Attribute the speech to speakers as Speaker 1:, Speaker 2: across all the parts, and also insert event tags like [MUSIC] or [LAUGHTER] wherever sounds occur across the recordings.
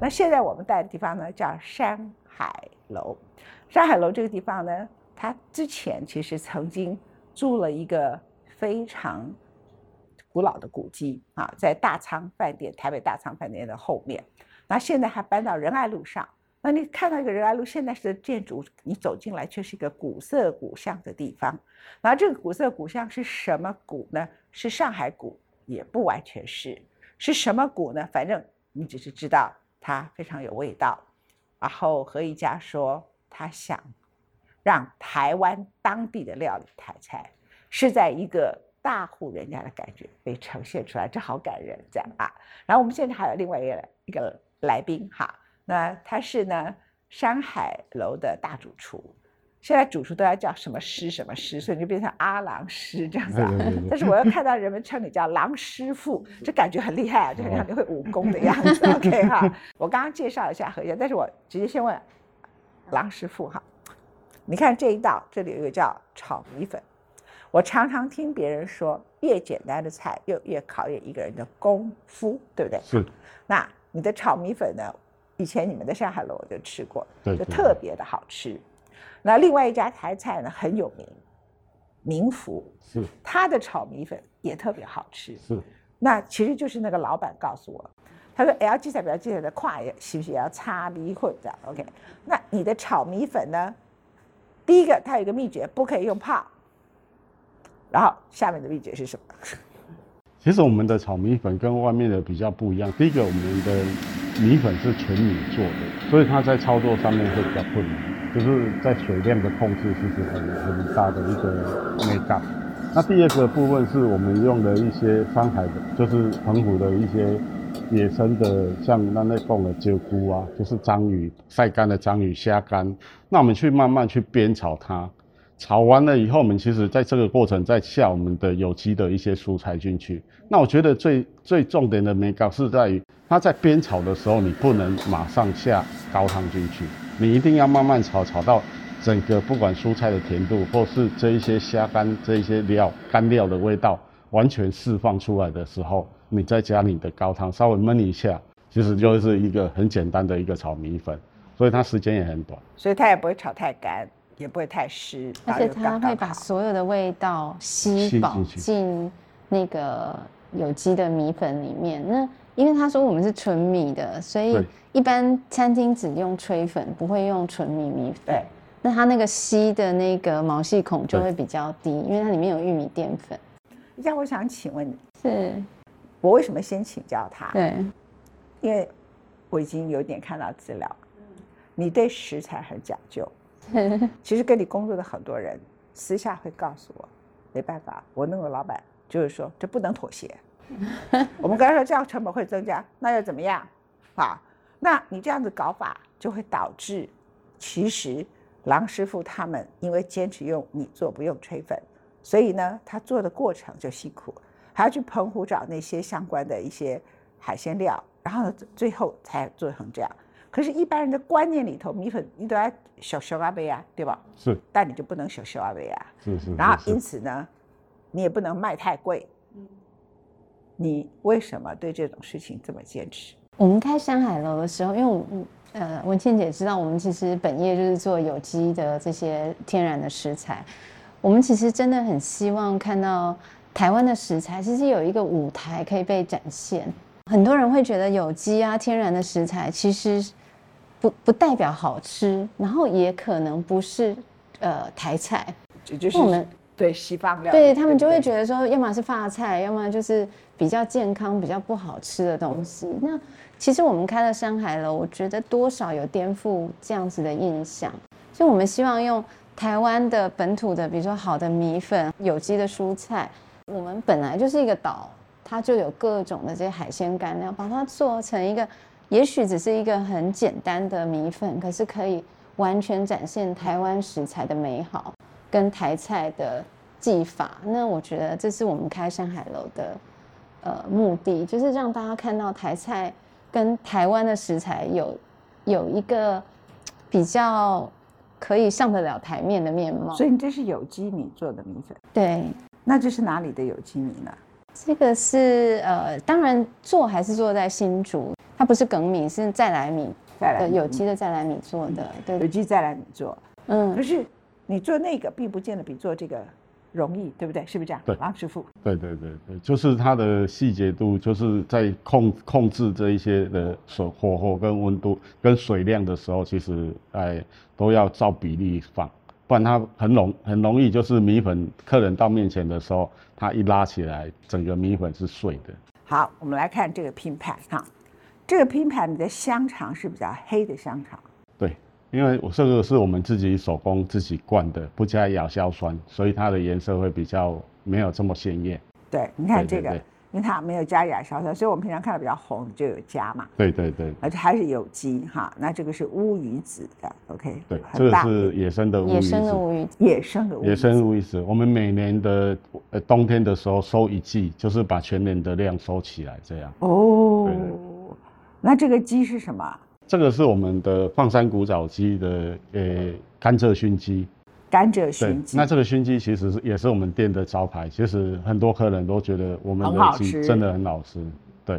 Speaker 1: 那现在我们待的地方呢，叫山海楼。山海楼这个地方呢，它之前其实曾经住了一个非常古老的古迹啊，在大仓饭店台北大仓饭店的后面。那现在还搬到仁爱路上。那你看到一个仁爱路现在式的建筑，你走进来却是一个古色古香的地方。那这个古色古香是什么古呢？是上海古，也不完全是。是什么古呢？反正你只是知道他非常有味道。然后何一家说。他想让台湾当地的料理台菜是在一个大户人家的感觉被呈现出来，这好感人，这样啊。然后我们现在还有另外一个一个来宾哈，那他是呢山海楼的大主厨，现在主厨都要叫什么师什么师，所以就变成阿郎师这样子啊。但是我又看到人们称你叫郎师傅，这感觉很厉害啊，就很像你会武功的样子。[LAUGHS] OK 哈，我刚刚介绍一下何家，但是我直接先问。郎师傅哈，你看这一道，这里有一个叫炒米粉。我常常听别人说，越简单的菜，又越考验一个人的功夫，对不对？
Speaker 2: 是。
Speaker 1: 那你的炒米粉呢？以前你们的上海楼我就吃过，
Speaker 2: 就
Speaker 1: 特别的好吃。那另外一家台菜呢很有名，民福
Speaker 2: 是，
Speaker 1: 他的炒米粉也特别好吃。
Speaker 2: 是。
Speaker 1: 那其实就是那个老板告诉我。他说：“L G 彩不要记得的跨也是不是也要擦米粉这样？OK？那你的炒米粉呢？第一个它有一个秘诀，不可以用泡。然后下面的秘诀是什么？[LAUGHS]
Speaker 2: 其实我们的炒米粉跟外面的比较不一样。第一个，我们的米粉是纯米做的，所以它在操作上面会比较困难，就是在水量的控制其实很很大的一个美感。那第二个部分是我们用的一些山海的，就是澎湖的一些。”野生的像那那贡的鹫菇啊，就是章鱼晒干的章鱼虾干，那我们去慢慢去煸炒它，炒完了以后，我们其实在这个过程再下我们的有机的一些蔬菜进去。那我觉得最最重点的美感是在于，它在煸炒的时候，你不能马上下高汤进去，你一定要慢慢炒，炒到整个不管蔬菜的甜度，或是这一些虾干这一些料干料的味道完全释放出来的时候。你再加你的高汤，稍微焖一下，其实就是一个很简单的一个炒米粉，所以它时间也很短，
Speaker 1: 所以它也不会炒太干，也不会太湿，
Speaker 3: 而且它会把所有的味道吸饱进那个有机的米粉里面。那因为他说我们是纯米的，所以一般餐厅只用吹粉，不会用纯米米粉。
Speaker 1: 对，
Speaker 3: 那它那个吸的那个毛细孔就会比较低，因为它里面有玉米淀粉。
Speaker 1: 那我想请问你
Speaker 3: 是。
Speaker 1: 我为什么先请教他？
Speaker 3: 对，
Speaker 1: 因为我已经有点看到资料，你对食材很讲究。[LAUGHS] 其实跟你工作的很多人私下会告诉我，没办法，我那个老板就是说这不能妥协。[LAUGHS] 我们刚才说这样成本会增加，那又怎么样？啊，那你这样子搞法就会导致，其实郎师傅他们因为坚持用米做不用吹粉，所以呢，他做的过程就辛苦。还要去澎湖找那些相关的一些海鲜料，然后最后才做成这样。可是，一般人的观念里头，米粉你都要小小阿杯啊，对吧？
Speaker 2: 是。
Speaker 1: 但你就不能小小阿杯啊。
Speaker 2: 是是。
Speaker 1: 然后，因此呢，你也不能卖太贵。嗯。你为什么对这种事情这么坚持？
Speaker 3: 我们开山海楼的时候，因为我们呃文倩姐知道，我们其实本业就是做有机的这些天然的食材。我们其实真的很希望看到。台湾的食材其实有一个舞台可以被展现，很多人会觉得有机啊、天然的食材其实不不代表好吃，然后也可能不是呃台菜，
Speaker 1: 就是我们对西方料，
Speaker 3: 对他们就会觉得说，要么是发菜，要么就是比较健康、比较不好吃的东西。那其实我们开了山海楼，我觉得多少有颠覆这样子的印象，所以我们希望用台湾的本土的，比如说好的米粉、有机的蔬菜。我们本来就是一个岛，它就有各种的这些海鲜干料，把它做成一个，也许只是一个很简单的米粉，可是可以完全展现台湾食材的美好跟台菜的技法。那我觉得这是我们开山海楼的呃目的，就是让大家看到台菜跟台湾的食材有有一个比较可以上得了台面的面貌。
Speaker 1: 所以你这是有机米做的米粉？
Speaker 3: 对。
Speaker 1: 那这是哪里的有机米呢？
Speaker 3: 这个是呃，当然做还是做在新竹，它不是梗米，是再来米，
Speaker 1: 再来
Speaker 3: 有机的再来米做的，
Speaker 1: 有
Speaker 3: 对，
Speaker 1: 机再来米做，嗯可
Speaker 3: 嗯，
Speaker 1: 是你做那个并不见得比做这个容易，对不对？是不是这样？
Speaker 2: 对
Speaker 1: 王师傅，
Speaker 2: 对对对对，就是它的细节度，就是在控控制这一些的水火候跟温度跟水量的时候，其实哎都要照比例放，不然它很容很容易就是米粉客人到面前的时候，它一拉起来，整个米粉是碎的。
Speaker 1: 好，我们来看这个拼盘哈，这个拼盘你的香肠是比较黑的香肠，
Speaker 2: 对，因为我这个是我们自己手工自己灌的，不加亚硝酸，所以它的颜色会比较没有这么鲜艳。
Speaker 1: 对，你看这个，
Speaker 2: 对对对
Speaker 1: 因为它没有加亚硝酸，所以我们平常看到比较红就有加嘛，
Speaker 2: 对对对
Speaker 1: 而且还是有机哈。那这个是乌鱼子的，OK，
Speaker 2: 对，这个是野生的乌鱼
Speaker 3: 野。生的乌鱼，
Speaker 1: 野生的乌鱼
Speaker 2: 野
Speaker 1: 子
Speaker 2: 生乌鱼子，我们每年的呃冬天的时候收一季，就是把全年的量收起来，这样。
Speaker 1: 哦
Speaker 2: 对对。
Speaker 1: 那这个鸡是什么？
Speaker 2: 这个是我们的放山古早鸡的呃甘蔗熏鸡，
Speaker 1: 甘蔗熏，鸡。
Speaker 2: 那这个熏鸡其实是也是我们店的招牌，其实很多客人都觉得我们的鸡真的很好吃，对，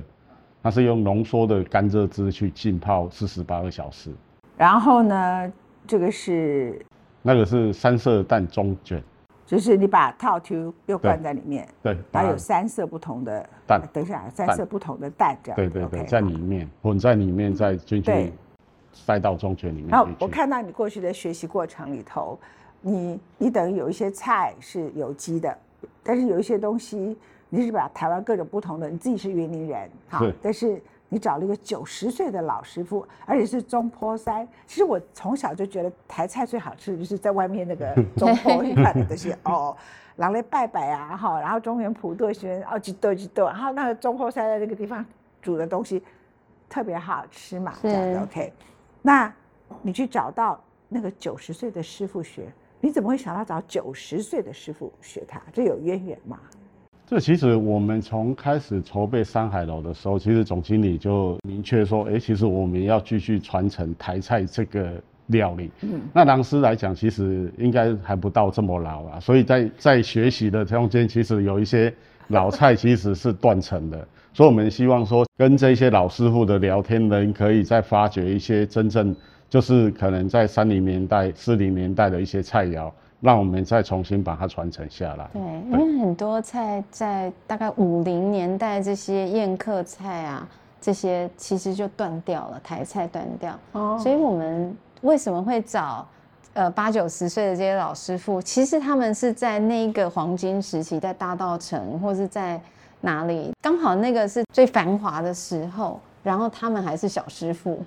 Speaker 2: 它是用浓缩的甘蔗汁去浸泡四十八个小时，
Speaker 1: 然后呢，这个是
Speaker 2: 那个是三色蛋中卷，
Speaker 1: 就是你把套球又灌在里面，
Speaker 2: 对，
Speaker 1: 然后有三色不同的
Speaker 2: 蛋
Speaker 1: 等一下，三色不同的蛋这样。
Speaker 2: 对对对在里面混在里面，再进
Speaker 1: 对
Speaker 2: 去塞到中卷里面
Speaker 1: 然后。我看到你过去的学习过程里头，你你等于有一些菜是有机的，但是有一些东西你是把台湾各种不同的，你自己是云林人，
Speaker 2: 好，
Speaker 1: 但是你找了一个九十岁的老师傅，而且是中坡山。其实我从小就觉得台菜最好吃的就是在外面那个 [LAUGHS] 中坡一块的东西哦。然后来拜拜啊，哈，然后中原普渡轩哦，几多几多，然后那个中坡山的那个地方煮的东西特别好吃嘛，这样子
Speaker 3: 是
Speaker 1: OK。那你去找到那个九十岁的师傅学，你怎么会想到找九十岁的师傅学他？这有渊源吗？
Speaker 2: 这其实我们从开始筹备山海楼的时候，其实总经理就明确说，哎、其实我们要继续传承台菜这个料理。
Speaker 1: 嗯，
Speaker 2: 那郎师来讲，其实应该还不到这么老啊，所以在在学习的中间，其实有一些老菜其实是断层的，所以我们希望说，跟这些老师傅的聊天人，可以再发掘一些真正就是可能在三零年代、四零年代的一些菜肴，让我们再重新把它传承下来。
Speaker 3: 对，因为很多菜在大概五零年代这些宴客菜啊，这些其实就断掉了，台菜断掉。
Speaker 1: 哦
Speaker 3: 所以我们为什么会找呃八九十岁的这些老师傅？其实他们是在那个黄金时期，在大道城或是在哪里，刚好那个是最繁华的时候，然后他们还是小师傅。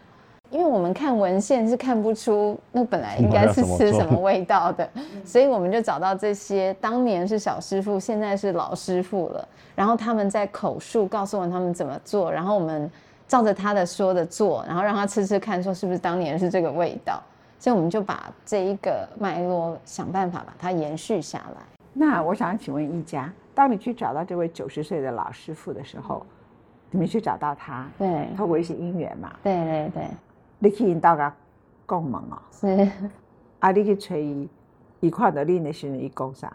Speaker 3: 因为我们看文献是看不出那本来应该是吃什么味道的，[LAUGHS] 所以我们就找到这些当年是小师傅，现在是老师傅了。然后他们在口述告诉我们他们怎么做，然后我们照着他的说的做，然后让他吃吃看，说是不是当年是这个味道。所以我们就把这一个脉络想办法把它延续下来。
Speaker 1: 那我想请问一家，当你去找到这位九十岁的老师傅的时候，你们去找到他，
Speaker 3: 对
Speaker 1: 透过一些因缘嘛，
Speaker 3: 对对对，
Speaker 1: 你去引导他讲问哦，
Speaker 3: 是。
Speaker 1: 啊，你去找伊，伊看到恁的时阵，伊讲啥？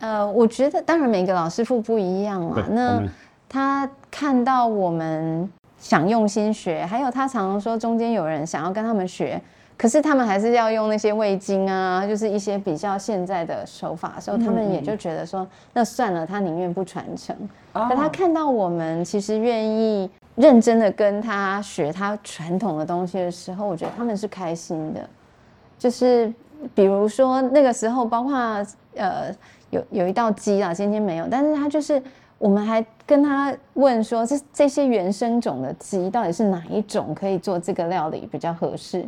Speaker 3: 呃，我觉得当然每个老师傅不一样
Speaker 2: 对
Speaker 3: 嘛。，那他看到我们想用心学，还有他常常说中间有人想要跟他们学，可是他们还是要用那些味精啊，就是一些比较现在的手法的时候，他们也就觉得说，那算了，他宁愿不传承。
Speaker 1: 哦
Speaker 3: 可他看到我们其实愿意认真的跟他学他传统的东西的时候，我觉得他们是开心的。就是比如说那个时候，包括呃有有一道鸡啊，今天没有，但是他就是我们还跟他问说，这这些原生种的鸡到底是哪一种可以做这个料理比较合适？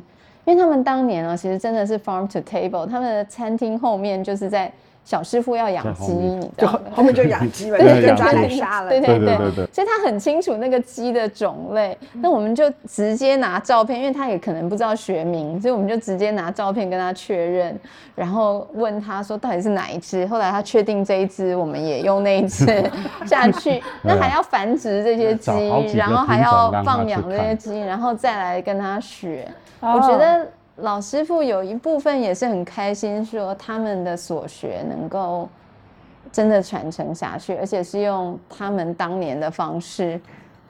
Speaker 3: 因为他们当年呢，其实真的是 farm to table，他们的餐厅后面就是在小师傅要养鸡，你知道吗？
Speaker 1: 后面就养鸡了，[LAUGHS]
Speaker 2: 对
Speaker 1: 就抓来杀了。
Speaker 3: 对
Speaker 2: 对
Speaker 3: 对
Speaker 2: 对对对
Speaker 3: 所以他很清楚那个鸡的种类。那我们就直接拿照片，因为他也可能不知道学名，所以我们就直接拿照片跟他确认，然后问他说到底是哪一只。后来他确定这一只，我们也用那一只 [LAUGHS] 下去。那还要繁殖这些鸡然后还要放养这些
Speaker 2: 看
Speaker 3: 鸡，然后再来跟他学。
Speaker 1: 哦
Speaker 3: 我觉得老师傅有一部分也是很开心，说他们的所学能够真的传承下去，而且是用他们当年的方式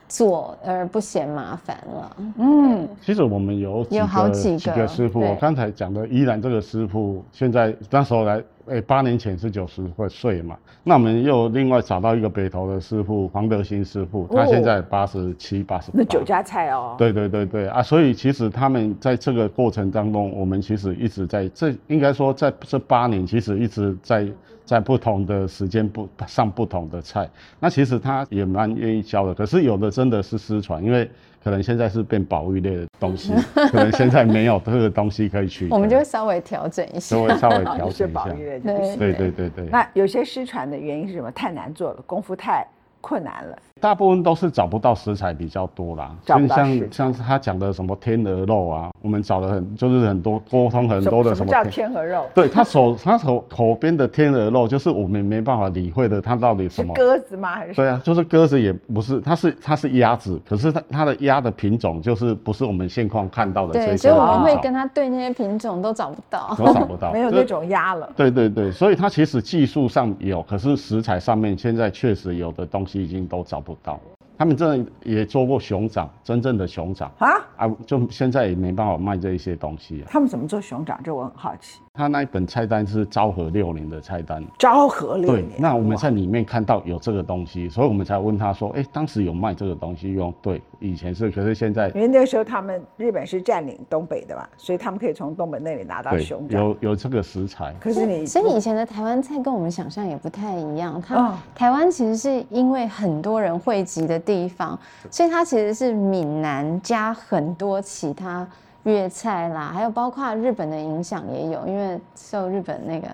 Speaker 3: 做而不嫌麻烦了。
Speaker 1: 嗯，
Speaker 2: 其实我们有
Speaker 3: 有好
Speaker 2: 个
Speaker 3: 几个
Speaker 2: 师傅，我刚才讲的依然这个师傅，现在那时候来，诶、八年前是九十岁嘛，那我们又另外找到一个北投的师傅黄德兴师傅，他
Speaker 1: 哦
Speaker 2: 现在八十七、八十八。
Speaker 1: 那酒家菜哦，
Speaker 2: 对对对对啊，所以其实他们在这个过程当中，我们其实一直在这应该说在这八年，其实一直在在不同的时间不上不同的菜。那其实他也蛮愿意教的，可是有的真的是失传，因为可能现在是变保育类的东西，可能现在没有这个东西可以取，
Speaker 3: 我们就会稍微调整一下
Speaker 2: 稍。微稍微调整一下。[LAUGHS]
Speaker 3: 对
Speaker 2: 对对对，
Speaker 1: 那有些失传的原因是什么？太难做了，功夫太困难了。
Speaker 2: 大部分都是找不到食材比较多啦，
Speaker 1: 找不到
Speaker 2: 像像他讲的什么天鹅肉啊，我们找了很就是很多沟通很多的
Speaker 1: 什么叫
Speaker 2: 什么天
Speaker 1: 天鹅肉？
Speaker 2: 对他手他手口边的天鹅肉，就是我们没办法理会的，它到底什么？
Speaker 1: 鸽子吗？还是
Speaker 2: 对啊，就是鸽子也不是，它是它是鸭子，可是它它的鸭的品种就是不是我们现况看到的这
Speaker 3: 对，
Speaker 2: 些
Speaker 3: 所以我们会跟他对那些品种都找不到。[LAUGHS]
Speaker 2: 都找不到，[LAUGHS]
Speaker 1: 没有那种鸭了？
Speaker 2: 对对对，所以它其实技术上有，可是食材上面现在确实有的东西已经都找不到。他们真的也做过熊掌，真正的熊掌
Speaker 1: 啊？
Speaker 2: 啊，就现在也没办法卖这一些东西啊。
Speaker 1: 他们怎么做熊掌？这我很好奇。
Speaker 2: 他那一本菜单是昭和六年的菜单，
Speaker 1: 昭和六
Speaker 2: 对
Speaker 1: 年，，
Speaker 2: 那我们在里面看到有这个东西，所以我们才问他说，哎、当时有卖这个东西用？对，以前是，可是现在
Speaker 1: 因为那个时候他们日本是占领东北的嘛，所以他们可以从东北那里拿到熊掌。
Speaker 2: 有有这个食材，
Speaker 1: 可是你
Speaker 3: 所以以前的台湾菜跟我们想象也不太一样。它、
Speaker 1: 嗯
Speaker 3: 台湾其实是因为很多人汇集的地方，所以它其实是闽南加很多其他粤菜啦，还有包括日本的影响也有，因为受日本那个，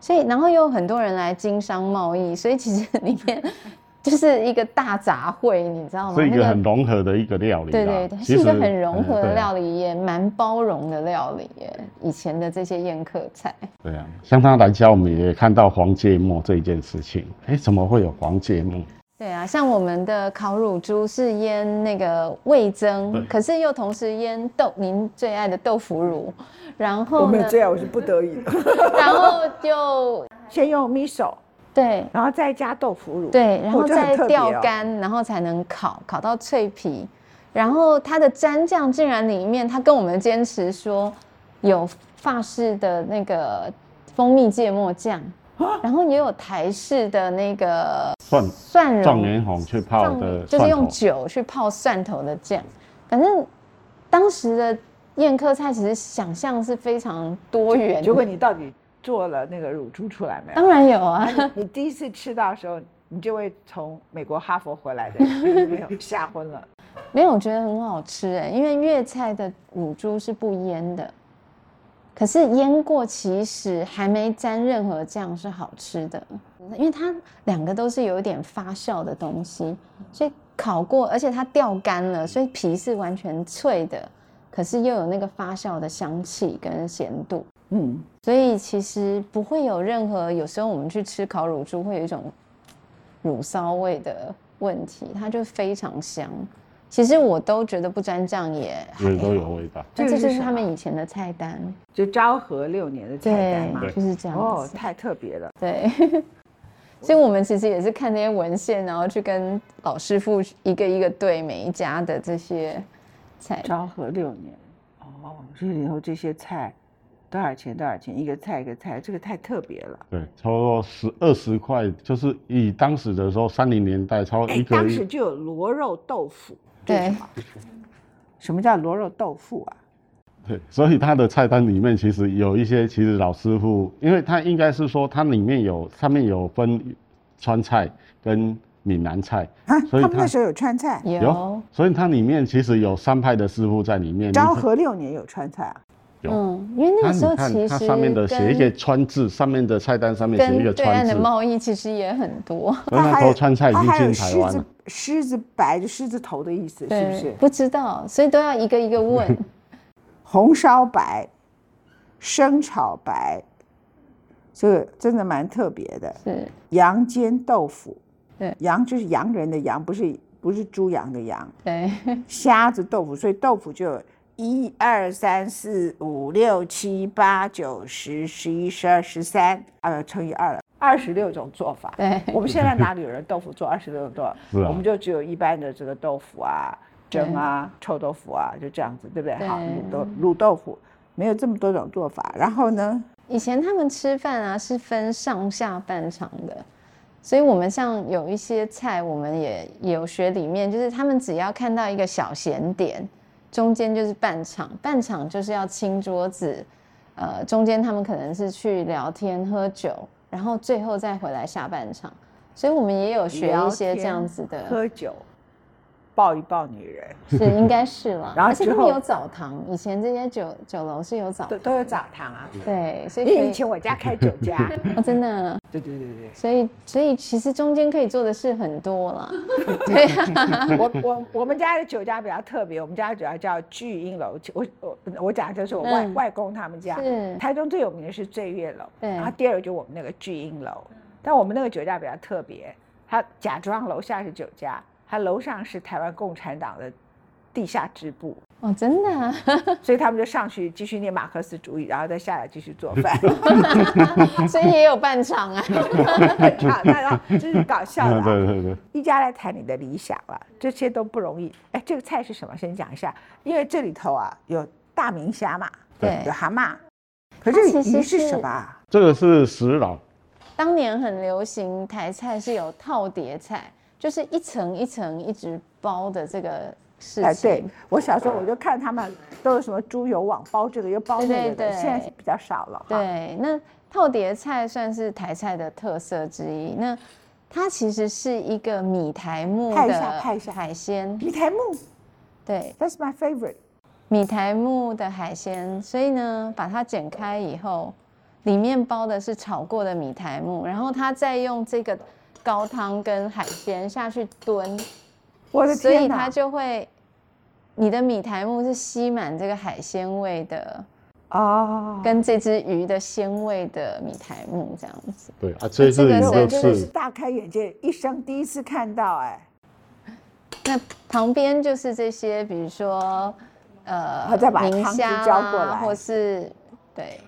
Speaker 3: 所以然后又有很多人来经商贸易，所以其实里面就是一个大杂烩，你知道吗？[LAUGHS]
Speaker 2: 是一个很融合的一个料理啦。
Speaker 3: 对对对，是一个很融合的料理，也蛮包容的料理耶。以前的这些宴客菜。
Speaker 2: 对啊，像他来家，我们也看到黄芥末这一件事情。哎，怎么会有黄芥末？
Speaker 3: 对啊，像我们的烤乳猪是腌那个味增，可是又同时腌豆，您最爱的豆腐乳，然
Speaker 1: 我
Speaker 3: 后呢
Speaker 1: 没有，这样，我是不得已的。[LAUGHS]
Speaker 3: 然后就
Speaker 1: 先用 miso，
Speaker 3: 对
Speaker 1: 然后再加豆腐乳。
Speaker 3: 对，然
Speaker 1: 哦
Speaker 3: 后再吊干，然后才能烤，烤到脆皮。然后它的蘸酱竟然里面，他跟我们坚持说有法式的那个蜂蜜芥末酱，
Speaker 1: 啊
Speaker 3: 然后也有台式的那个
Speaker 2: 蒜
Speaker 3: 蒜蓉
Speaker 2: 状元红去泡的
Speaker 3: 就是用，酒去泡蒜头的酱。反正当时的宴客菜其实想象是非常多元
Speaker 1: 结果
Speaker 3: 的。
Speaker 1: 你到底做了那个乳猪出来没有？
Speaker 3: 当然有啊，
Speaker 1: 你第一次吃到的时候，你这位从美国哈佛回来的人没有吓昏了。
Speaker 3: 没有，我觉得很好吃哎，因为粤菜的乳猪是不腌的，可是腌过其实还没沾任何酱是好吃的，因为它两个都是有一点发酵的东西，所以烤过，而且它掉干了，所以皮是完全脆的，可是又有那个发酵的香气跟咸度。
Speaker 1: 嗯，
Speaker 3: 所以其实不会有任何，有时候我们去吃烤乳猪会有一种乳骚味的问题，它就非常香。其实我都觉得不沾酱也还
Speaker 2: 也都有味道。
Speaker 3: 那这就是他们以前的菜单，
Speaker 1: 就昭和六年的菜单嘛。
Speaker 3: 就是这样
Speaker 1: 哦，
Speaker 3: 子。
Speaker 1: 太特别了。
Speaker 3: 对，[LAUGHS] 所以我们其实也是看那些文献，然后去跟老师傅一个一个对每一家的这些菜。
Speaker 1: 昭和六年，哦，这里头这些菜多少钱？多少钱？一个菜一个菜，这个太特别了。
Speaker 2: 对，差不多十二十块，就是以当时的时候，三零年代，超
Speaker 1: 哎
Speaker 2: 一，个
Speaker 1: 当时就有螺肉豆腐。
Speaker 3: 对
Speaker 1: 什么，什么叫螺肉豆腐啊？
Speaker 2: 对，所以他的菜单里面其实有一些，其实老师傅，因为他应该是说，它里面有上面有分川菜跟闽南菜，
Speaker 1: 啊，
Speaker 2: 所以它
Speaker 1: 他们那时候有川菜，
Speaker 3: 有，
Speaker 2: 所以它里面其实有三派的师傅在里面。
Speaker 1: 昭和六年有川菜啊。
Speaker 2: 有
Speaker 3: 嗯，因为那
Speaker 2: 它
Speaker 3: 个时候其实
Speaker 2: 它上面的写一些川字，上面的菜单上面写一个
Speaker 3: 跟对岸
Speaker 2: 川，
Speaker 3: 的贸易其实也很多。[LAUGHS]
Speaker 2: 那时候川菜已经
Speaker 1: 它还有
Speaker 2: 进台湾了
Speaker 1: 狮子。狮子白就狮子头的意思，是不，是？
Speaker 3: 不知道，所以都要一个一个问。[LAUGHS]
Speaker 1: 红烧白、生炒白，这个真的蛮特别的。
Speaker 3: 是，
Speaker 1: 羊煎豆腐，
Speaker 3: 对
Speaker 1: 羊就是洋人的羊，不是不是猪羊的羊。
Speaker 3: 对，[LAUGHS]
Speaker 1: 虾子豆腐，所以豆腐就有一二三四五六七八九十十一十二十三，呃，乘以二了，二十六种做法。
Speaker 3: 对
Speaker 1: 我们现在哪里有人豆腐做二十六种做法？[LAUGHS]
Speaker 2: 是啊
Speaker 1: 我们就只有一般的这个豆腐啊、蒸啊、臭豆腐啊，就这样子，对不对？
Speaker 3: 对
Speaker 1: 好，卤豆卤豆腐没有这么多种做法。然后呢，
Speaker 3: 以前他们吃饭啊是分上下半场的，所以我们像有一些菜，我们也也有学里面，就是他们只要看到一个小咸点，中间就是半场，半场就是要清桌子，呃，中间他们可能是去聊天喝酒，然后最后再回来下半场，所以我们也有学一些这样子的，
Speaker 1: 喝酒，抱一抱女人，[LAUGHS]
Speaker 3: 是应该是了，
Speaker 1: 然后之后
Speaker 3: 而且他们有澡堂，以前这些酒酒楼是有澡堂，
Speaker 1: 都都有澡堂啊。
Speaker 3: 对，所以
Speaker 1: 因为
Speaker 3: 以
Speaker 1: 以前我家开酒家，[LAUGHS]
Speaker 3: 哦，真的。[LAUGHS]
Speaker 1: 对对对对。
Speaker 3: 所以，所以其实中间可以做的事很多了。对啊，
Speaker 1: 我我我们家的酒家比较特别，我们家的酒家叫聚英楼。我我我讲的就是我外、
Speaker 3: 嗯
Speaker 1: 外公他们家。
Speaker 3: 是
Speaker 1: 台中最有名的是醉月楼，
Speaker 3: 对
Speaker 1: 然后第二个就我们那个聚英楼。但我们那个酒家比较特别，它假装楼下是酒家，它楼上是台湾共产党的地下支部，
Speaker 3: 哦，真的、啊，
Speaker 1: 所以他们就上去继续念马克思主义，然后再下来继续做饭。[LAUGHS] [LAUGHS]
Speaker 3: 所以也有半场啊。[LAUGHS]
Speaker 1: 啊，那那这是搞笑的、啊。
Speaker 2: 对对对，
Speaker 1: 一家来谈你的理想了，这些都不容易。哎，这个菜是什么？先讲一下，因为这里头啊有大明虾嘛，
Speaker 3: 对
Speaker 1: 有蛤蟆，可是
Speaker 3: 其实是
Speaker 1: 鱼是什么啊？
Speaker 2: 这个是石老，
Speaker 3: 当年很流行台菜是有套碟菜，就是一层一层一直包的这个事
Speaker 1: 哎，对
Speaker 3: 情。
Speaker 1: 我小时候我就看他们都有什么猪油网包这个又包那个的，现在比较少了哈。
Speaker 3: 对，那套碟菜算是台菜的特色之一。那它其实是一个米苔目
Speaker 1: 拍一下
Speaker 3: 的海鲜，
Speaker 1: 米苔木
Speaker 3: 对
Speaker 1: ，，That's my favorite。
Speaker 3: 米苔木的海鲜，所以呢，把它剪开以后，里面包的是炒过的米苔木，然后它再用这个高汤跟海鲜下去炖，
Speaker 1: 我的
Speaker 3: 所以！它就会，你的米苔木是吸满这个海鲜味的，
Speaker 1: 哦，
Speaker 3: 跟这只鱼的鲜味的米苔木这样子。
Speaker 2: 对啊，这
Speaker 3: 这个
Speaker 2: 是一个
Speaker 1: 我真的是
Speaker 2: 是
Speaker 1: 大开眼界，一生第一次看到哎。
Speaker 3: 那旁边就是这些，比如说，呃，
Speaker 1: 他再把汤汁
Speaker 3: 明虾
Speaker 1: 浇过来
Speaker 3: 或是对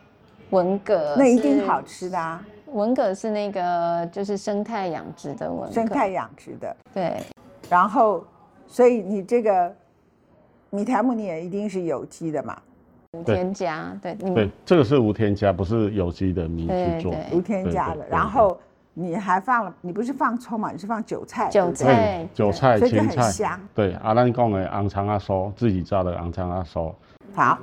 Speaker 3: 文蛤，
Speaker 1: 那一定好吃的啊，
Speaker 3: 文蛤是那个就是生态养殖的文，
Speaker 1: 生态养殖的。
Speaker 3: 对
Speaker 1: 然后，所以你这个米苔木你也一定是有机的嘛，
Speaker 3: 无添加，对你
Speaker 2: 对，这个是无添加，不是有机的米去做。
Speaker 1: 无添加的。然后你还放了，你不是放葱嘛，你是放韭菜，
Speaker 3: 韭菜，
Speaker 2: 韭菜、
Speaker 1: 所以就
Speaker 2: 芹菜，
Speaker 1: 很香。
Speaker 2: 对，阿兰讲的昂肠阿酥，自己炸的昂肠阿酥，
Speaker 1: 好，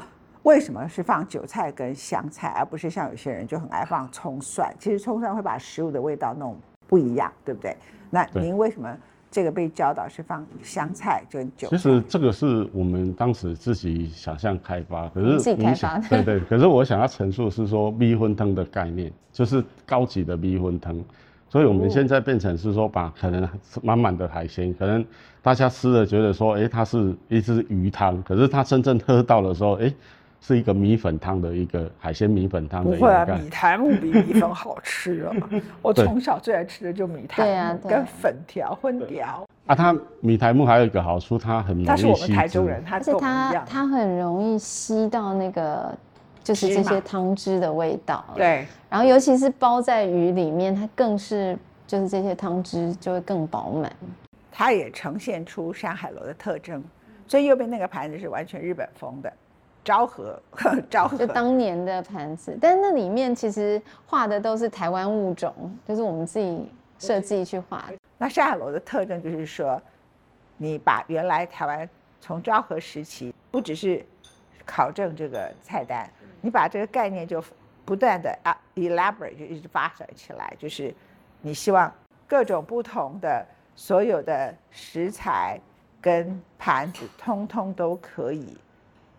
Speaker 1: 为什么是放韭菜跟香菜，而不是像有些人就很爱放葱蒜？其实葱蒜会把食物的味道弄不一样，对不对？那您为什么这个被教导是放香菜跟韭菜？
Speaker 2: 其实这个是我们当时自己想象开发，可是
Speaker 3: 自己开发 [LAUGHS]
Speaker 2: 对对，可是我想要陈述是说米粉汤的概念，就是高级的米粉汤，所以我们现在变成是说把可能满满的海鲜，可能大家吃了觉得说，哎、它是一只鱼汤，可是它真正喝到的时候，哎、是一个米粉汤的一个海鲜米粉汤的一个
Speaker 1: 不会啊，米苔木比米粉好吃啊！[LAUGHS] 我从小最爱吃的就米苔目，
Speaker 3: 对啊对
Speaker 1: 跟粉条、混条。
Speaker 2: 啊，它米苔木还有一个好处，它很容
Speaker 1: 他是我们台中人，他
Speaker 3: 而且它。它很容易吸到那个就是这些汤汁的味道，。
Speaker 1: 对，
Speaker 3: 然后尤其是包在鱼里面，它更是就是这些汤汁就会更饱满。
Speaker 1: 它也呈现出山海楼的特征。所以右边那个盘子是完全日本风的，昭和，[LAUGHS] 昭和
Speaker 3: 就。当年的盘子，但那里面其实画的都是台湾物种，就是我们自己设计去画的。
Speaker 1: 那山海楼的特征就是说，你把原来台湾从昭和时期，不只是考证这个菜单，你把这个概念就不断的啊 elaborate 就一直发展起来，就是你希望各种不同的所有的食材跟盘子，通通都可以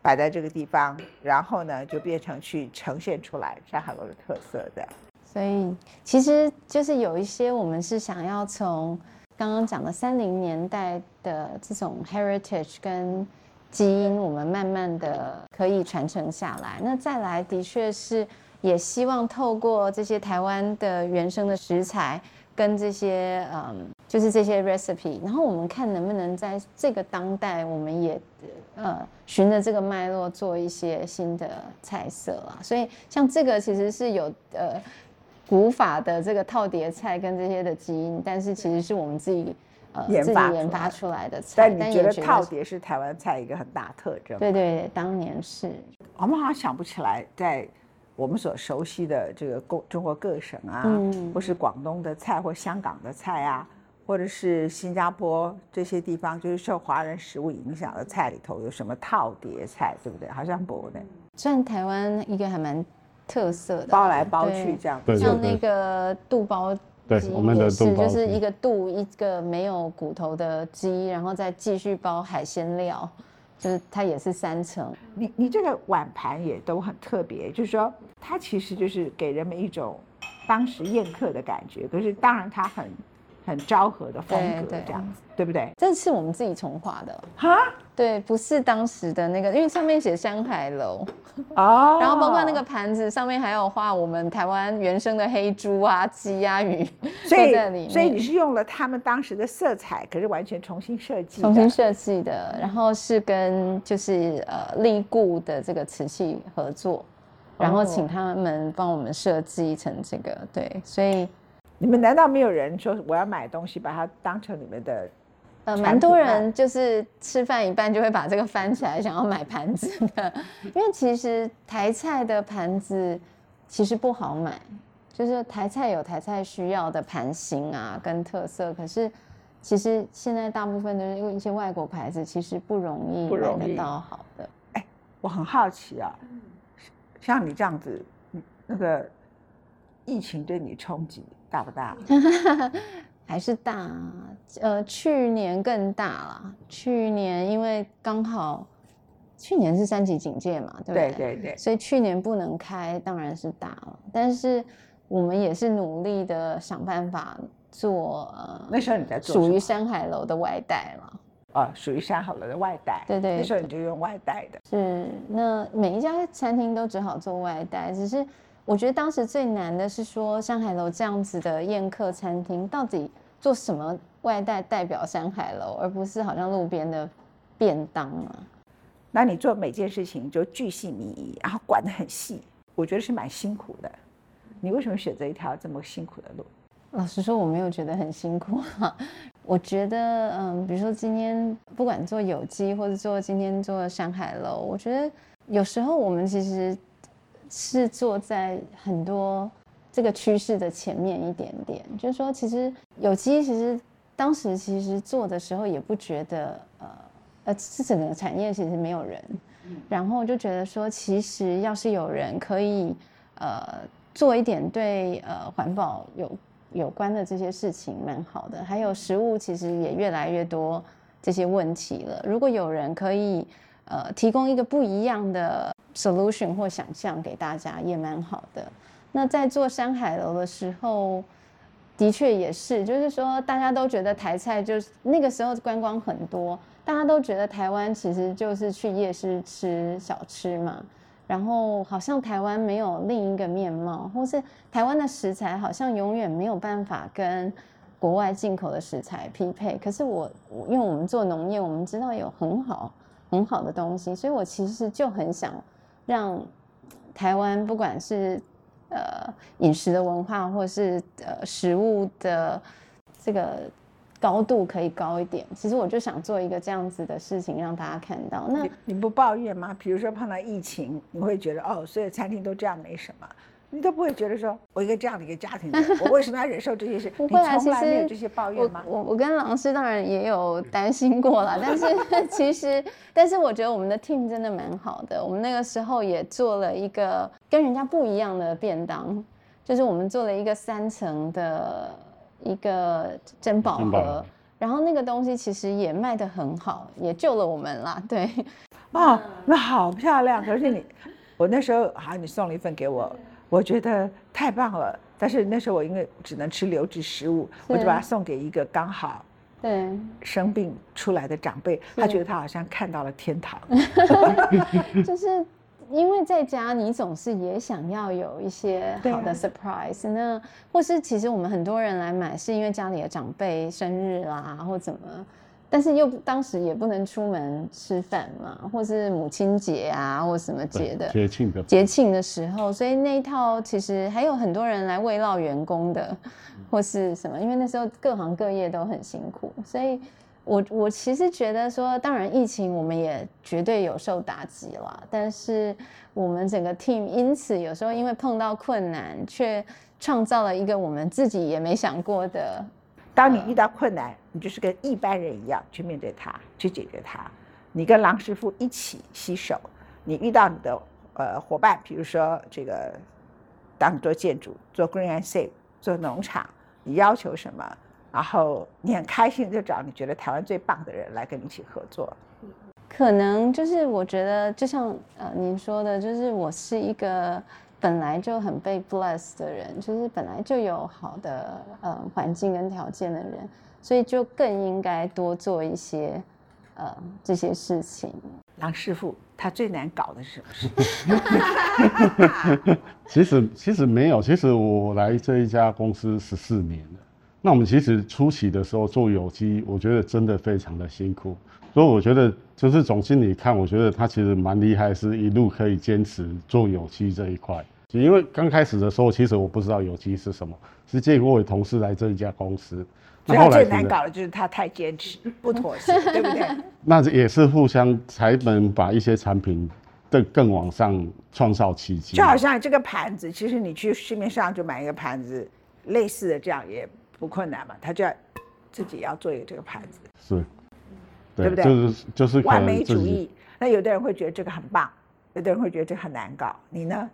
Speaker 1: 摆在这个地方，然后呢就变成去呈现出来山海楼的特色的。
Speaker 3: 所以其实就是有一些我们是想要从刚刚讲的三零年代的这种 heritage 跟基因，我们慢慢的可以传承下来。那再来，的确是也希望透过这些台湾的原生的食材，跟这些嗯就是这些 recipe，然后我们看能不能在这个当代，我们也呃循着这个脉络做一些新的菜色啊。所以像这个其实是有呃古法的这个套碟菜跟这些的基因，但是其实是我们自己呃自己研发出来的菜。
Speaker 1: 但你觉得套碟是台湾菜一个很大特征？
Speaker 3: 对对，当年是。
Speaker 1: 我们好像想不起来在。我们所熟悉的这个中中国各省啊，或是广东的菜，或香港的菜啊，或者是新加坡这些地方，就是受华人食物影响的菜里头有什么套碟菜，对不对？好像不的。
Speaker 3: 算台湾一个还蛮特色的，
Speaker 1: 包来包去这样。
Speaker 3: 像那个肚包
Speaker 2: 鸡，我们的
Speaker 3: 是就是一个肚一个没有骨头的鸡，然后再继续包海鲜料。就是它也是三层，
Speaker 1: 你你这个碗盘也都很特别，就是说它其实就是给人们一种当时宴客的感觉，可是当然它很很昭和的风格这样子，对不对？
Speaker 3: 这是我们自己重画的。哈。对，不是当时的那个，因为上面写山海楼，哦，[LAUGHS] 然后包括那个盘子上面还有画我们台湾原生的黑猪啊、鸡啊、鱼，
Speaker 1: 所以所以你是用了他们当时的色彩，可是完全重新设计，
Speaker 3: 重新设计的，然后是跟就是呃立固的这个瓷器合作，然后请他们帮我们设计成这个，对，所以
Speaker 1: 你们难道没有人说我要买东西把它当成你们的？
Speaker 3: 呃，蛮多人就是吃饭一半就会把这个翻起来，想要买盘子的。[LAUGHS] 因为其实台菜的盘子其实不好买，就是台菜有台菜需要的盘型啊跟特色。可是其实现在大部分都是用一些外国牌子，其实不容易买得到好的。哎，
Speaker 1: 我很好奇啊，像你这样子，那个疫情对你冲击大不大？[LAUGHS]
Speaker 3: 还是大，呃，去年更大了。去年因为刚好，去年是三级警戒嘛，对不对？
Speaker 1: 对对对。
Speaker 3: 所以去年不能开，当然是大了。但是我们也是努力的想办法做。呃，
Speaker 1: 那时候你在做
Speaker 3: 属于山海楼的外带了。
Speaker 1: 啊，属于山海楼的外带。
Speaker 3: 对对。
Speaker 1: 那时候你就用外带的。
Speaker 3: 是，那每一家餐厅都只好做外带，只是。我觉得当时最难的是说，山海楼这样子的宴客餐厅，到底做什么外带代表山海楼，而不是好像路边的便当啊？
Speaker 1: 那你做每件事情就巨细靡遗，然后管得很细，我觉得是蛮辛苦的。你为什么选择一条这么辛苦的路？
Speaker 3: 老实说，我没有觉得很辛苦。我觉得，嗯，比如说今天不管做有机，或者做今天做山海楼，我觉得有时候我们其实。是坐在很多这个趋势的前面一点点，就是说，其实有机其实当时其实做的时候也不觉得，呃呃，这整个产业其实没有人，然后就觉得说，其实要是有人可以呃做一点对呃环保有有关的这些事情，蛮好的。还有食物其实也越来越多这些问题了，如果有人可以呃提供一个不一样的。solution 或想象给大家也蛮好的。那在做山海楼的时候，的确也是，就是说大家都觉得台菜就是那个时候观光很多，大家都觉得台湾其实就是去夜市吃小吃嘛。然后好像台湾没有另一个面貌，或是台湾的食材好像永远没有办法跟国外进口的食材匹配。可是我，因为我们做农业，我们知道有很好很好的东西，所以我其实就很想。让台湾不管是呃饮食的文化，或是呃食物的这个高度可以高一点。其实我就想做一个这样子的事情，让大家看到。那
Speaker 1: 你不抱怨吗？比如说碰到疫情，你会觉得哦，所有餐厅都这样，没什么。你都不会觉得说，我一个这样的一个家庭，[LAUGHS] 我为什么要忍受这些事？
Speaker 3: 不会啊，
Speaker 1: 其实没有这些抱怨吗？
Speaker 3: 我我跟老师当然也有担心过了，但是 [LAUGHS] 其实，但是我觉得我们的 team 真的蛮好的。我们那个时候也做了一个跟人家不一样的便当，就是我们做了一个三层的一个珍宝盒，然后那个东西其实也卖得很好，也救了我们啦。对，
Speaker 1: 哦，那好漂亮。可是你，我那时候好，你送了一份给我。我觉得太棒了，但是那时候我因为只能吃流质食物，我就把它送给一个刚好
Speaker 3: 对。
Speaker 1: 生病出来的长辈，他觉得他好像看到了天堂。[LAUGHS]
Speaker 3: 就是因为在家你总是也想要有一些好的。surprise，那或是其实我们很多人来买是因为家里的长辈生日啦，或怎么，但是又当时也不能出门吃饭嘛，或是母亲节啊，或什么节的
Speaker 2: 节庆的
Speaker 3: 节庆的时候，所以那一套其实还有很多人来慰劳员工的，或是什么，因为那时候各行各业都很辛苦，所以。我我其实觉得说，当然疫情我们也绝对有受打击了，但是我们整个 team 因此有时候因为碰到困难，却创造了一个我们自己也没想过的。
Speaker 1: 当你遇到困难，你就是跟一般人一样去面对它，去解决它。你跟郎师傅一起携手，你遇到你的呃伙伴，比如说这个，当你做建筑、做 green and safe、做农场，你要求什么？然后你很开心，就找你觉得台湾最棒的人来跟你一起合作。
Speaker 3: 可能就是我觉得，就像呃您说的，就是我是一个本来就很被 bless 的人，就是本来就有好的呃环境跟条件的人，所以就更应该多做一些呃这些事情。
Speaker 1: 郎师傅他最难搞的是什么
Speaker 2: 事？[LAUGHS] 其实其实没有，其实我来这一家公司十四年了。那我们其实初期的时候做有机，我觉得真的非常的辛苦，所以我觉得就是总经理看，我觉得他其实蛮厉害，是一路可以坚持做有机这一块。因为刚开始的时候，其实我不知道有机是什么，是借过我同事来这一家公司。
Speaker 1: 那最难搞的就是他太坚持，不妥协，对不对？[LAUGHS]
Speaker 2: 那也是互相才能把一些产品更更往上创造奇迹。
Speaker 1: 就好像这个盘子，其实你去市面上就买一个盘子，类似的这样也。不困难嘛？他就要自己要做一个这个盘子，
Speaker 2: 是，
Speaker 1: 对不对？
Speaker 2: 就是就是
Speaker 1: 完美主义。那有的人会觉得这个很棒，有的人会觉得这个很难搞。你呢？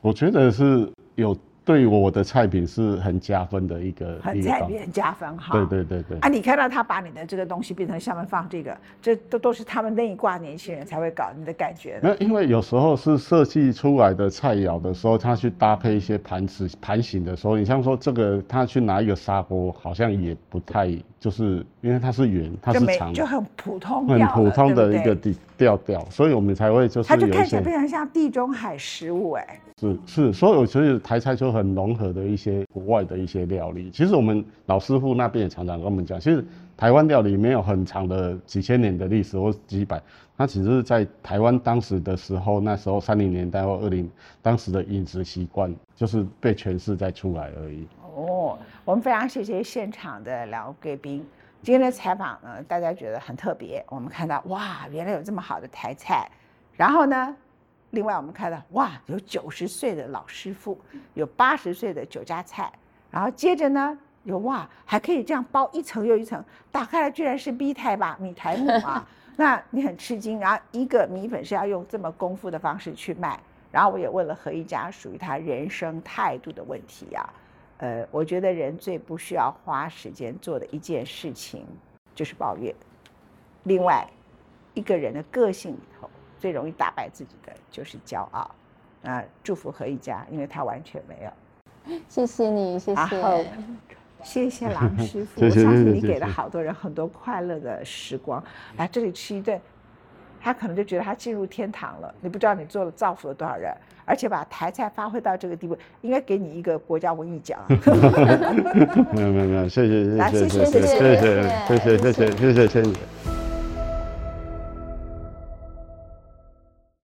Speaker 2: 我觉得是有。对我的菜品是很加分的一个，
Speaker 1: 很菜品很加分哈。
Speaker 2: 对对对对。
Speaker 1: 啊，你看到他把你的这个东西变成下面放这个，这都都是他们那一挂年轻人才会搞，你的感觉？
Speaker 2: 那因为有时候是设计出来的菜肴的时候，他去搭配一些盘子盘型的时候，你像说这个，他去拿一个砂锅，好像也不太，就是因为它是圆，它是长，
Speaker 1: 就很普通，
Speaker 2: 很普通的一个调调调，所以我们才会就是。
Speaker 1: 它就看起来非常像地中海食物哎。
Speaker 2: 是是，所以所以台菜就很融合的一些国外的一些料理。其实我们老师傅那边也常常跟我们讲，其实台湾料理没有很长的几千年的历史或几百，它只是在台湾当时的时候，那时候三零年代或二零，当时的饮食习惯就是被诠释在出来而已。
Speaker 1: 哦，我们非常谢谢现场的两位贵宾，今天的采访呢，大家觉得很特别。我们看到哇，原来有这么好的台菜，然后呢？另外，我们看到哇，有九十岁的老师傅，有八十岁的酒家菜，然后接着呢，有哇，还可以这样包一层又一层，打开来居然是 B 台吧米台木啊，[LAUGHS] 那你很吃惊。然后一个米粉是要用这么功夫的方式去卖，然后我也问了何一家属于他人生态度的问题呀，呃，我觉得人最不需要花时间做的一件事情就是抱怨。另外，一个人的个性里头。最容易打败自己的就是骄傲，啊，祝福何一家，因为他完全没有。[LAUGHS]
Speaker 3: 谢谢你，谢谢，
Speaker 1: 谢谢 [LAUGHS] 郎师傅，我相信你给了好多人很多快乐的时光。来这里吃一顿，他可能就觉得他进入天堂了。你不知道你做了造福了多少人，而且把台菜发挥到这个地步，应该给你一个国家文艺奖。[LAUGHS]
Speaker 2: 没有没有没有，谢谢谢谢谢谢谢谢谢谢谢谢谢谢谢。